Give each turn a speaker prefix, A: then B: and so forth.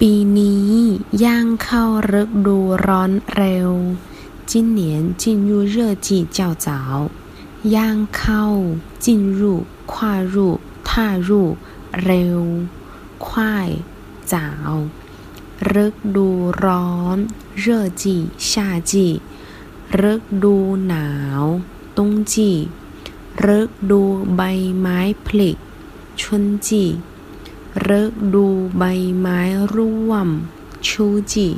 A: ปีนี้ย่างเข้าฤดูร้อนเร็ว今年进入热季较早ย่างเข้า进入跨入踏入เร็ว快早ฤดูร้อน热季夏季ฤดูหนาว冬季ฤดูใบไม้ผลิ春季 ฤดูใบไม้ร่วงชูจิ